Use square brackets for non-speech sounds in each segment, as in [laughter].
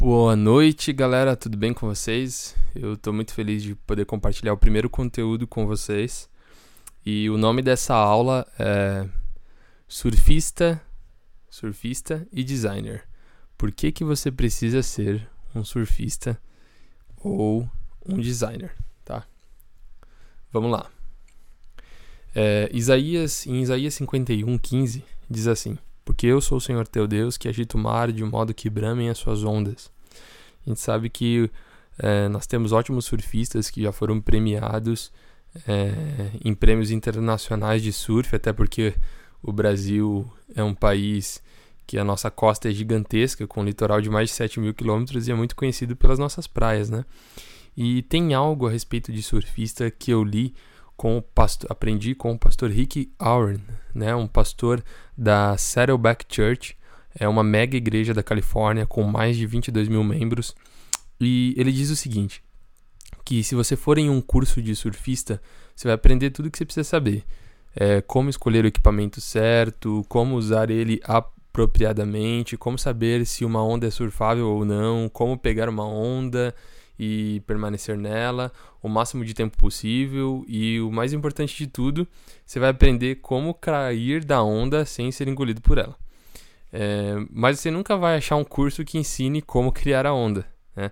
Boa noite, galera. Tudo bem com vocês? Eu estou muito feliz de poder compartilhar o primeiro conteúdo com vocês. E o nome dessa aula é Surfista, Surfista e Designer. Por que, que você precisa ser um surfista ou um designer, tá? Vamos lá. É, Isaías, em Isaías 51, 15, diz assim: porque eu sou o Senhor teu Deus que agita o mar de modo que bramem as suas ondas. A gente sabe que é, nós temos ótimos surfistas que já foram premiados é, em prêmios internacionais de surf, até porque o Brasil é um país que a nossa costa é gigantesca, com um litoral de mais de 7 mil quilômetros e é muito conhecido pelas nossas praias, né? E tem algo a respeito de surfista que eu li com o pastor, aprendi com o pastor Rick Warren, né, um pastor da Saddleback Church, é uma mega igreja da Califórnia com mais de 22 mil membros. E ele diz o seguinte: que se você for em um curso de surfista, você vai aprender tudo o que você precisa saber. É, como escolher o equipamento certo, como usar ele apropriadamente, como saber se uma onda é surfável ou não, como pegar uma onda e permanecer nela o máximo de tempo possível e o mais importante de tudo, você vai aprender como cair da onda sem ser engolido por ela. É, mas você nunca vai achar um curso que ensine como criar a onda. Né?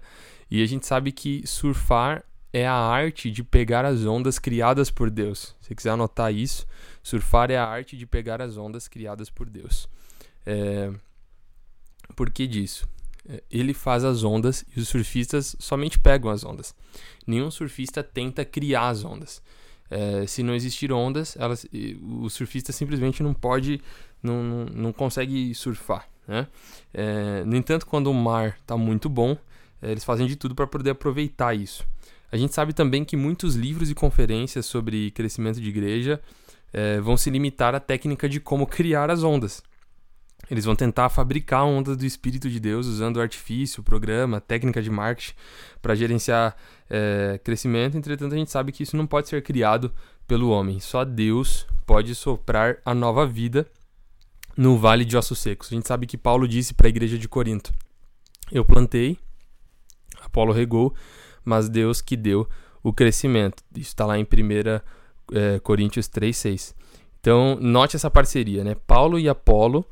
E a gente sabe que surfar é a arte de pegar as ondas criadas por Deus. Se você quiser anotar isso, surfar é a arte de pegar as ondas criadas por Deus. É, por que disso? Ele faz as ondas e os surfistas somente pegam as ondas. Nenhum surfista tenta criar as ondas. É, se não existir ondas, elas, o surfista simplesmente não pode, não, não, consegue surfar. Né? É, no entanto, quando o mar está muito bom, eles fazem de tudo para poder aproveitar isso. A gente sabe também que muitos livros e conferências sobre crescimento de igreja é, vão se limitar à técnica de como criar as ondas. Eles vão tentar fabricar ondas do Espírito de Deus usando artifício, programa, técnica de marketing para gerenciar é, crescimento. Entretanto, a gente sabe que isso não pode ser criado pelo homem. Só Deus pode soprar a nova vida no vale de ossos secos. A gente sabe que Paulo disse para a igreja de Corinto: Eu plantei, Apolo regou, mas Deus que deu o crescimento. Isso está lá em 1 é, Coríntios 3,6. Então, note essa parceria, né? Paulo e Apolo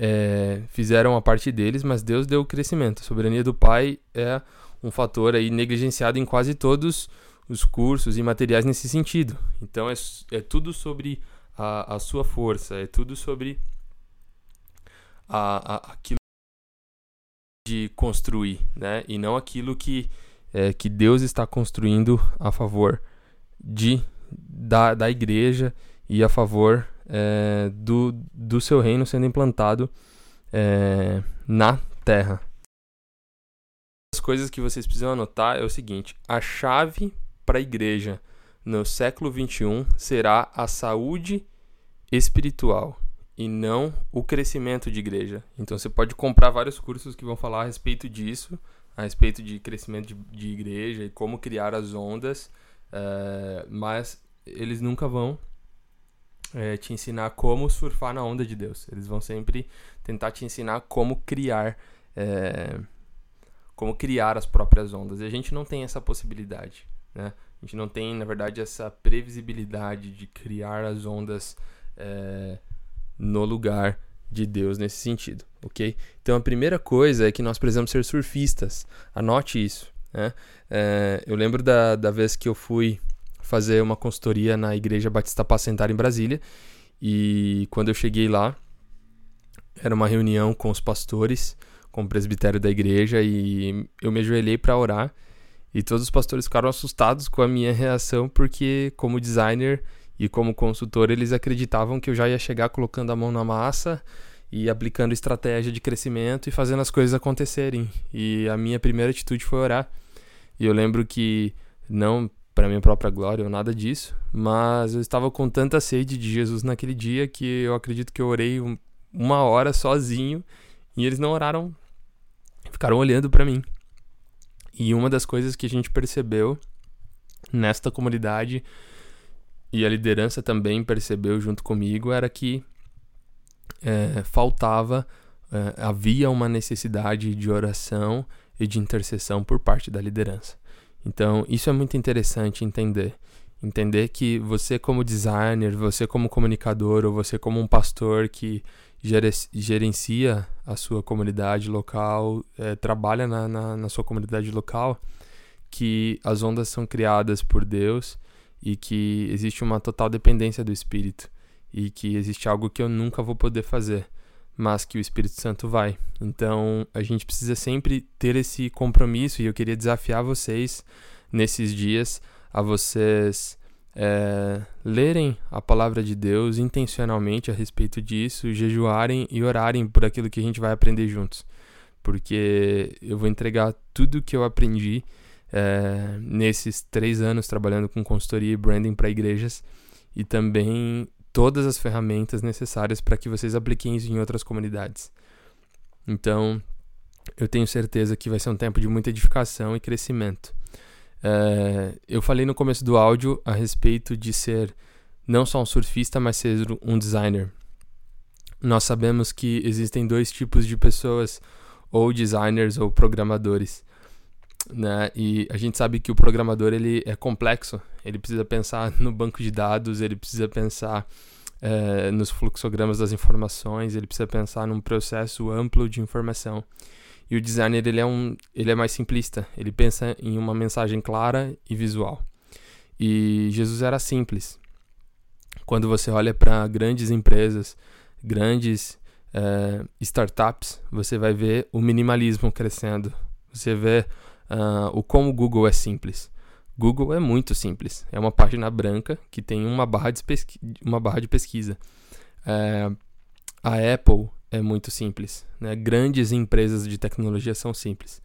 é, fizeram a parte deles, mas Deus deu o crescimento. A soberania do Pai é um fator aí negligenciado em quase todos os cursos e materiais nesse sentido. Então é, é tudo sobre a, a sua força, é tudo sobre a, a, aquilo de construir, né? E não aquilo que, é, que Deus está construindo a favor de da, da igreja e a favor é, do, do seu reino sendo implantado é, na terra. As coisas que vocês precisam anotar é o seguinte: a chave para a igreja no século 21 será a saúde espiritual e não o crescimento de igreja. Então você pode comprar vários cursos que vão falar a respeito disso, a respeito de crescimento de, de igreja e como criar as ondas, é, mas eles nunca vão é, te ensinar como surfar na onda de Deus. Eles vão sempre tentar te ensinar como criar, é, como criar as próprias ondas. E a gente não tem essa possibilidade, né? A gente não tem, na verdade, essa previsibilidade de criar as ondas é, no lugar de Deus nesse sentido, ok? Então a primeira coisa é que nós precisamos ser surfistas. Anote isso. Né? É, eu lembro da, da vez que eu fui fazer uma consultoria na Igreja Batista Pacentar em Brasília. E quando eu cheguei lá, era uma reunião com os pastores, com o presbitério da igreja, e eu me ajoelhei para orar. E todos os pastores ficaram assustados com a minha reação, porque, como designer e como consultor, eles acreditavam que eu já ia chegar colocando a mão na massa e aplicando estratégia de crescimento e fazendo as coisas acontecerem. E a minha primeira atitude foi orar. E eu lembro que não para minha própria glória ou nada disso, mas eu estava com tanta sede de Jesus naquele dia que eu acredito que eu orei um, uma hora sozinho e eles não oraram, ficaram olhando para mim. E uma das coisas que a gente percebeu nesta comunidade e a liderança também percebeu junto comigo era que é, faltava, é, havia uma necessidade de oração e de intercessão por parte da liderança. Então, isso é muito interessante entender. Entender que você, como designer, você, como comunicador, ou você, como um pastor que gerencia a sua comunidade local, é, trabalha na, na, na sua comunidade local, que as ondas são criadas por Deus e que existe uma total dependência do Espírito e que existe algo que eu nunca vou poder fazer, mas que o Espírito Santo vai. Então a gente precisa sempre ter esse compromisso e eu queria desafiar vocês nesses dias a vocês é, lerem a palavra de Deus intencionalmente a respeito disso, jejuarem e orarem por aquilo que a gente vai aprender juntos. Porque eu vou entregar tudo que eu aprendi é, nesses três anos trabalhando com consultoria e branding para igrejas e também todas as ferramentas necessárias para que vocês apliquem isso em outras comunidades. Então, eu tenho certeza que vai ser um tempo de muita edificação e crescimento. É, eu falei no começo do áudio a respeito de ser não só um surfista, mas ser um designer. Nós sabemos que existem dois tipos de pessoas, ou designers ou programadores. Né? E a gente sabe que o programador ele é complexo, ele precisa pensar [laughs] no banco de dados, ele precisa pensar é, nos fluxogramas das informações, ele precisa pensar num processo amplo de informação. E o designer ele é, um, ele é mais simplista, ele pensa em uma mensagem clara e visual. E Jesus era simples. Quando você olha para grandes empresas, grandes é, startups, você vai ver o minimalismo crescendo. Você vê uh, o como o Google é simples. Google é muito simples. É uma página branca que tem uma barra de, pesqui uma barra de pesquisa. É, a Apple é muito simples. Né? Grandes empresas de tecnologia são simples.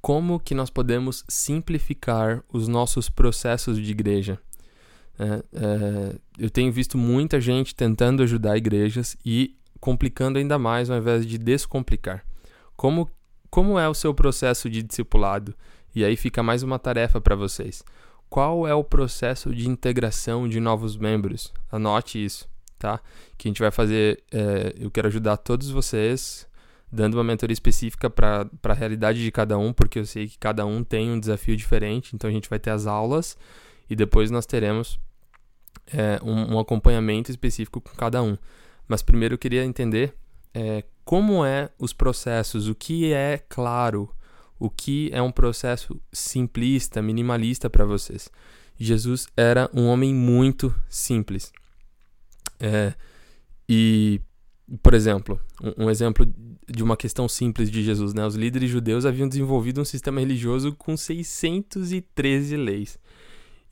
Como que nós podemos simplificar os nossos processos de igreja? É, é, eu tenho visto muita gente tentando ajudar igrejas e complicando ainda mais ao invés de descomplicar. Como, como é o seu processo de discipulado? E aí fica mais uma tarefa para vocês. Qual é o processo de integração de novos membros? Anote isso tá? Que a gente vai fazer. É, eu quero ajudar todos vocês, dando uma mentoria específica para a realidade de cada um, porque eu sei que cada um tem um desafio diferente. Então a gente vai ter as aulas e depois nós teremos é, um, um, acompanhamento específico com cada um. Mas primeiro eu queria entender é, como é os processos, o que é claro, o que é um processo simplista, minimalista para vocês. Jesus era um homem muito simples. É, e, por exemplo, um, um, exemplo de uma questão simples de Jesus, né? Os líderes judeus haviam desenvolvido um sistema religioso com 613 leis.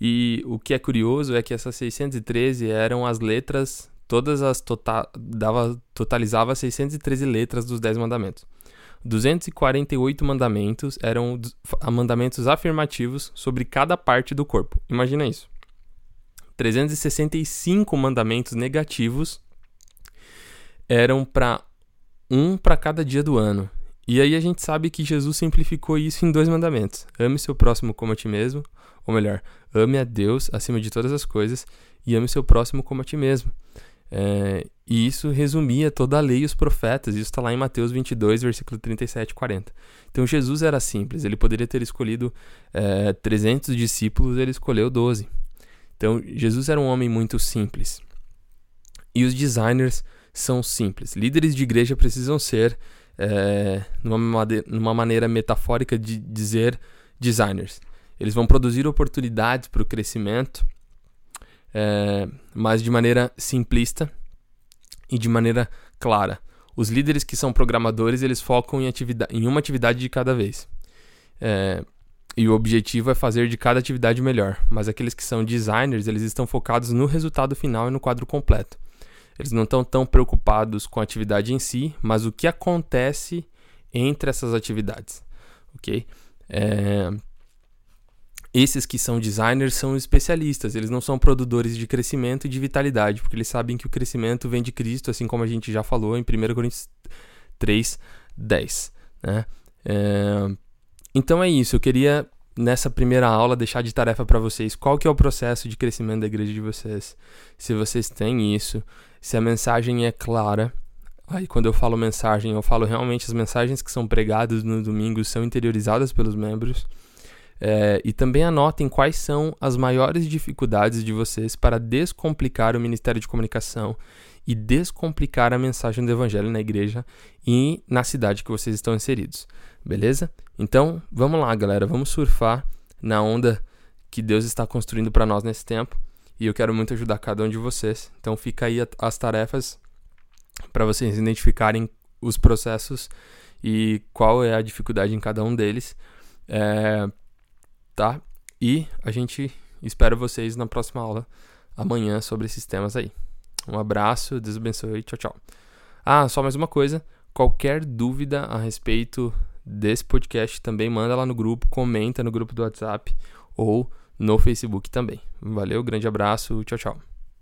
E o que é curioso é que essas 613 eram as letras, todas as total, dava, totalizava 613 letras dos 10 mandamentos. 248 mandamentos eram mandamentos afirmativos sobre cada parte do corpo. Imagina isso. 365 mandamentos negativos eram para um para cada dia do ano. E aí a gente sabe que Jesus simplificou isso em dois mandamentos: ame seu próximo como a ti mesmo, ou melhor, ame a Deus acima de todas as coisas e ame seu próximo como a ti mesmo. É, e isso resumia toda a lei e os profetas. Isso está lá em Mateus 22, versículo 37 e 40. Então Jesus era simples. Ele poderia ter escolhido é, 300 discípulos, ele escolheu 12. Então, Jesus era um homem muito simples. E os designers são simples. Líderes de igreja precisam ser, é, numa, numa maneira metafórica de dizer, designers. Eles vão produzir oportunidades para o crescimento, é, mas de maneira simplista e de maneira clara. Os líderes que são programadores, eles focam em, atividade, em uma atividade de cada vez. É, e o objetivo é fazer de cada atividade melhor, mas aqueles que são designers, eles estão focados no resultado final e no quadro completo. Eles não estão tão preocupados com a atividade em si, mas o que acontece entre essas atividades, ok? É... Esses que são designers são especialistas, eles não são produtores de crescimento e de vitalidade, porque eles sabem que o crescimento vem de Cristo, assim como a gente já falou em 1 Coríntios 3, 10. Né? É... Então é isso, eu queria nessa primeira aula deixar de tarefa para vocês qual que é o processo de crescimento da igreja de vocês. Se vocês têm isso, se a mensagem é clara, Aí quando eu falo mensagem, eu falo realmente as mensagens que são pregadas no domingo são interiorizadas pelos membros. É, e também anotem quais são as maiores dificuldades de vocês para descomplicar o Ministério de Comunicação e descomplicar a mensagem do Evangelho na igreja e na cidade que vocês estão inseridos. Beleza? Então, vamos lá, galera. Vamos surfar na onda que Deus está construindo para nós nesse tempo. E eu quero muito ajudar cada um de vocês. Então, fica aí as tarefas para vocês identificarem os processos e qual é a dificuldade em cada um deles. É, tá? E a gente espera vocês na próxima aula amanhã sobre esses temas aí. Um abraço, Deus abençoe, tchau, tchau. Ah, só mais uma coisa, qualquer dúvida a respeito desse podcast também manda lá no grupo, comenta no grupo do WhatsApp ou no Facebook também. Valeu, grande abraço, tchau, tchau.